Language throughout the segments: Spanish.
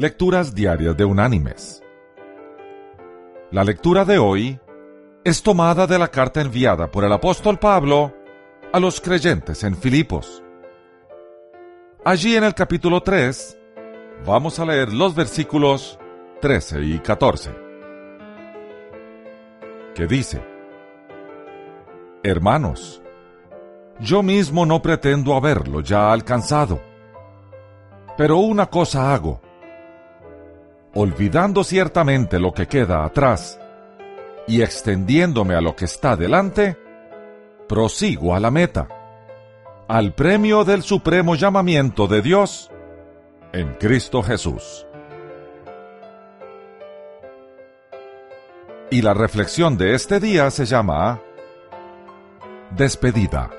Lecturas Diarias de Unánimes. La lectura de hoy es tomada de la carta enviada por el apóstol Pablo a los creyentes en Filipos. Allí en el capítulo 3 vamos a leer los versículos 13 y 14, que dice, Hermanos, yo mismo no pretendo haberlo ya alcanzado, pero una cosa hago, olvidando ciertamente lo que queda atrás y extendiéndome a lo que está delante, prosigo a la meta, al premio del supremo llamamiento de Dios en Cristo Jesús. Y la reflexión de este día se llama Despedida.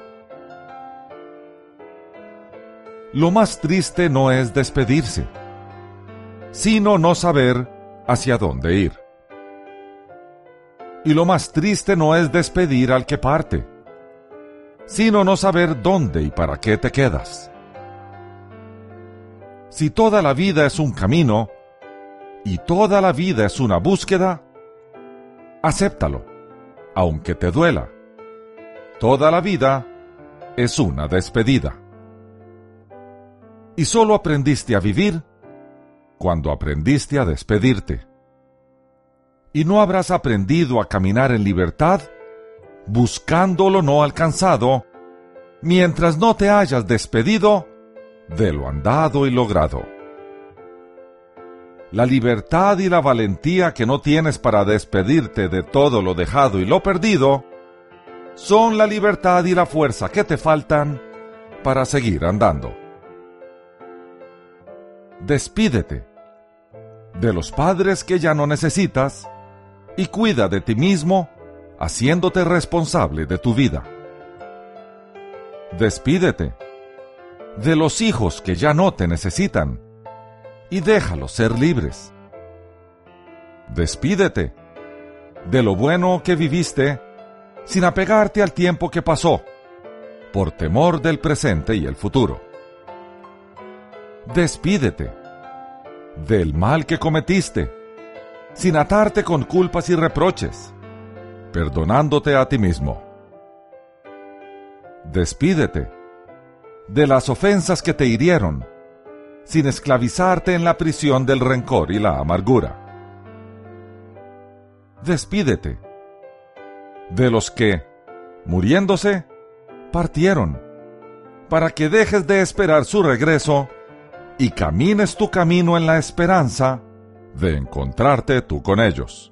Lo más triste no es despedirse, sino no saber hacia dónde ir. Y lo más triste no es despedir al que parte, sino no saber dónde y para qué te quedas. Si toda la vida es un camino y toda la vida es una búsqueda, acéptalo, aunque te duela. Toda la vida es una despedida. Y solo aprendiste a vivir cuando aprendiste a despedirte. Y no habrás aprendido a caminar en libertad buscando lo no alcanzado, mientras no te hayas despedido de lo andado y logrado. La libertad y la valentía que no tienes para despedirte de todo lo dejado y lo perdido, son la libertad y la fuerza que te faltan para seguir andando. Despídete de los padres que ya no necesitas y cuida de ti mismo haciéndote responsable de tu vida. Despídete de los hijos que ya no te necesitan y déjalos ser libres. Despídete de lo bueno que viviste sin apegarte al tiempo que pasó, por temor del presente y el futuro. Despídete del mal que cometiste, sin atarte con culpas y reproches, perdonándote a ti mismo. Despídete de las ofensas que te hirieron, sin esclavizarte en la prisión del rencor y la amargura. Despídete de los que, muriéndose, partieron, para que dejes de esperar su regreso y camines tu camino en la esperanza de encontrarte tú con ellos.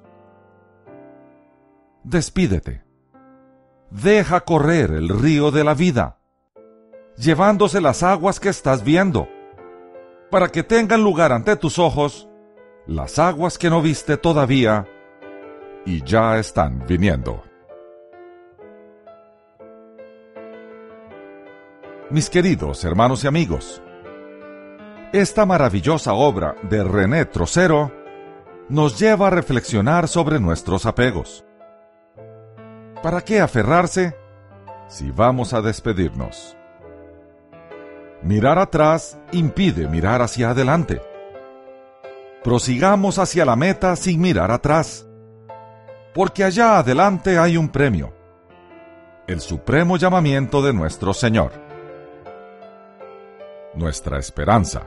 Despídete. Deja correr el río de la vida, llevándose las aguas que estás viendo, para que tengan lugar ante tus ojos las aguas que no viste todavía y ya están viniendo. Mis queridos hermanos y amigos, esta maravillosa obra de René Trocero nos lleva a reflexionar sobre nuestros apegos. ¿Para qué aferrarse si vamos a despedirnos? Mirar atrás impide mirar hacia adelante. Prosigamos hacia la meta sin mirar atrás, porque allá adelante hay un premio, el supremo llamamiento de nuestro Señor nuestra esperanza.